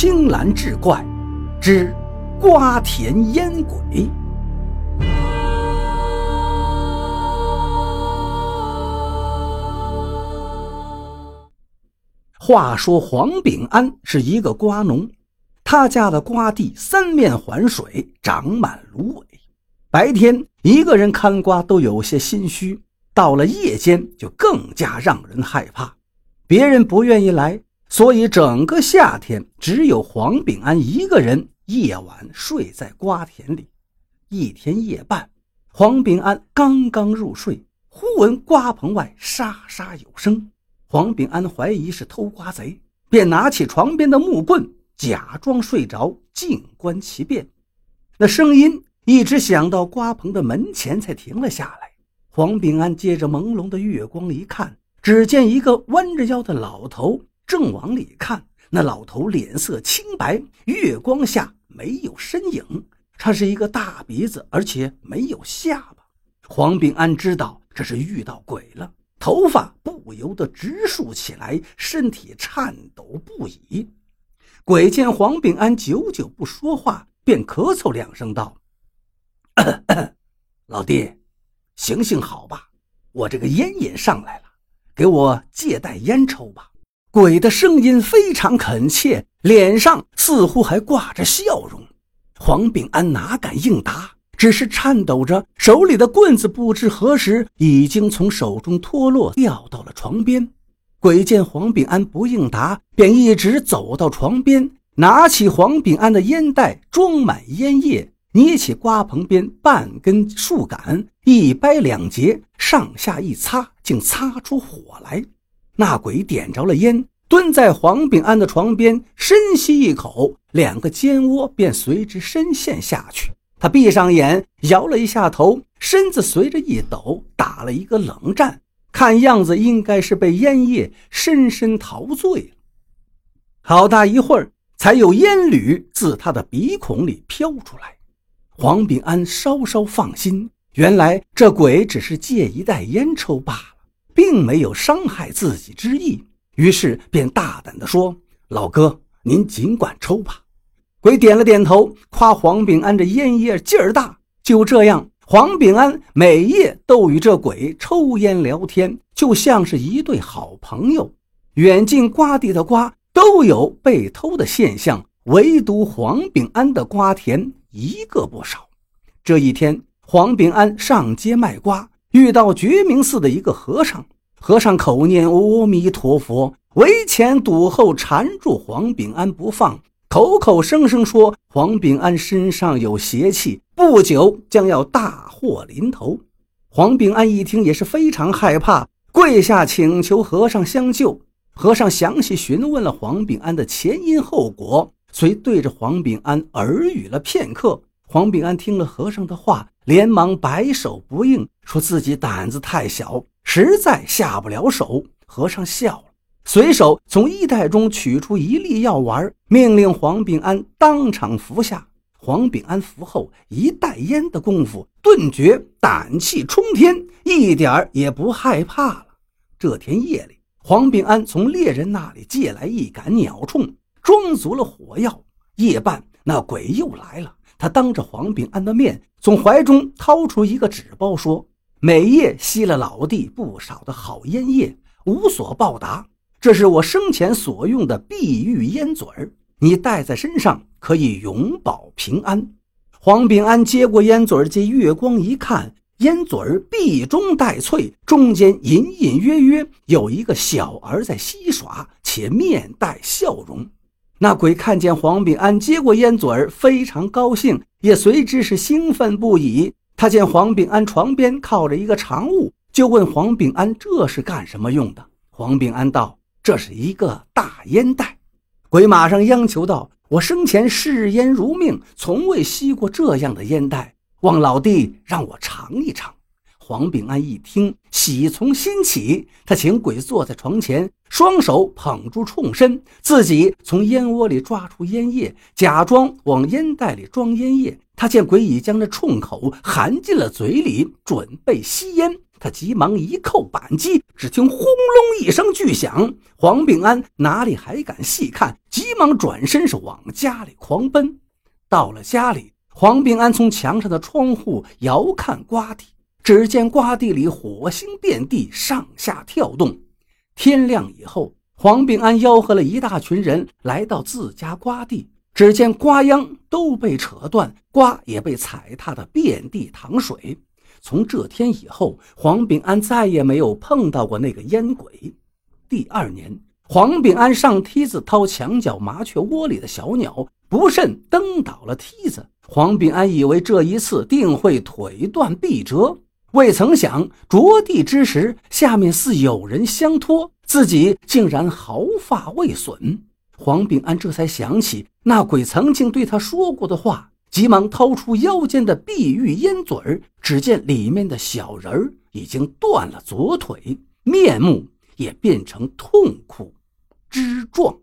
青蓝志怪之瓜田烟鬼。话说黄炳安是一个瓜农，他家的瓜地三面环水，长满芦苇。白天一个人看瓜都有些心虚，到了夜间就更加让人害怕。别人不愿意来，所以整个夏天只有黄炳安一个人夜晚睡在瓜田里。一天夜半，黄炳安刚刚入睡，忽闻瓜棚外沙沙有声。黄炳安怀疑是偷瓜贼，便拿起床边的木棍，假装睡着，静观其变。那声音一直响到瓜棚的门前，才停了下来。黄炳安借着朦胧的月光一看，只见一个弯着腰的老头正往里看。那老头脸色清白，月光下没有身影。他是一个大鼻子，而且没有下巴。黄炳安知道这是遇到鬼了。头发不由得直竖起来，身体颤抖不已。鬼见黄炳安久久不说话，便咳嗽两声道：“咳 咳老弟，行行好吧，我这个烟瘾上来了，给我借袋烟抽吧。”鬼的声音非常恳切，脸上似乎还挂着笑容。黄炳安哪敢应答？只是颤抖着，手里的棍子不知何时已经从手中脱落，掉到了床边。鬼见黄炳安不应答，便一直走到床边，拿起黄炳安的烟袋，装满烟叶，捏起瓜棚边半根树杆，一掰两截，上下一擦，竟擦出火来。那鬼点着了烟，蹲在黄炳安的床边，深吸一口，两个肩窝便随之深陷下去。他闭上眼，摇了一下头，身子随着一抖，打了一个冷战。看样子应该是被烟叶深深陶醉了。好大一会儿，才有烟缕自他的鼻孔里飘出来。黄炳安稍稍放心，原来这鬼只是借一袋烟抽罢了，并没有伤害自己之意。于是便大胆地说：“老哥，您尽管抽吧。”鬼点了点头，夸黄炳安这烟叶劲儿大。就这样，黄炳安每夜都与这鬼抽烟聊天，就像是一对好朋友。远近瓜地的瓜都有被偷的现象，唯独黄炳安的瓜田一个不少。这一天，黄炳安上街卖瓜，遇到觉明寺的一个和尚。和尚口念阿弥陀佛，围前堵后缠住黄炳安不放。口口声声说黄炳安身上有邪气，不久将要大祸临头。黄炳安一听也是非常害怕，跪下请求和尚相救。和尚详细询问了黄炳安的前因后果，遂对着黄炳安耳语了片刻。黄炳安听了和尚的话，连忙摆手不应，说自己胆子太小，实在下不了手。和尚笑了。随手从衣袋中取出一粒药丸，命令黄炳安当场服下。黄炳安服后，一袋烟的功夫，顿觉胆气冲天，一点儿也不害怕了。这天夜里，黄炳安从猎人那里借来一杆鸟铳，装足了火药。夜半，那鬼又来了，他当着黄炳安的面，从怀中掏出一个纸包，说：“每夜吸了老弟不少的好烟叶，无所报答。”这是我生前所用的碧玉烟嘴儿，你带在身上可以永保平安。黄炳安接过烟嘴儿，借月光一看，烟嘴儿碧中带翠，中间隐隐约约有一个小儿在嬉耍，且面带笑容。那鬼看见黄炳安接过烟嘴儿，非常高兴，也随之是兴奋不已。他见黄炳安床边靠着一个长物，就问黄炳安这是干什么用的。黄炳安道。这是一个大烟袋，鬼马上央求道：“我生前嗜烟如命，从未吸过这样的烟袋，望老弟让我尝一尝。”黄炳安一听，喜从心起，他请鬼坐在床前，双手捧住冲身，自己从烟窝里抓出烟叶，假装往烟袋里装烟叶。他见鬼已将这冲口含进了嘴里，准备吸烟，他急忙一扣扳机，只听轰隆一声巨响，黄炳安哪里还敢细看，急忙转身是往家里狂奔。到了家里，黄炳安从墙上的窗户遥看瓜地，只见瓜地里火星遍地，上下跳动。天亮以后，黄炳安吆喝了一大群人来到自家瓜地，只见瓜秧都被扯断，瓜也被踩踏的遍地淌水。从这天以后，黄炳安再也没有碰到过那个烟鬼。第二年，黄炳安上梯子掏墙角麻雀窝里的小鸟，不慎蹬倒了梯子。黄炳安以为这一次定会腿断臂折，未曾想着地之时，下面似有人相托，自己竟然毫发未损。黄炳安这才想起那鬼曾经对他说过的话。急忙掏出腰间的碧玉烟嘴儿，只见里面的小人儿已经断了左腿，面目也变成痛苦之状。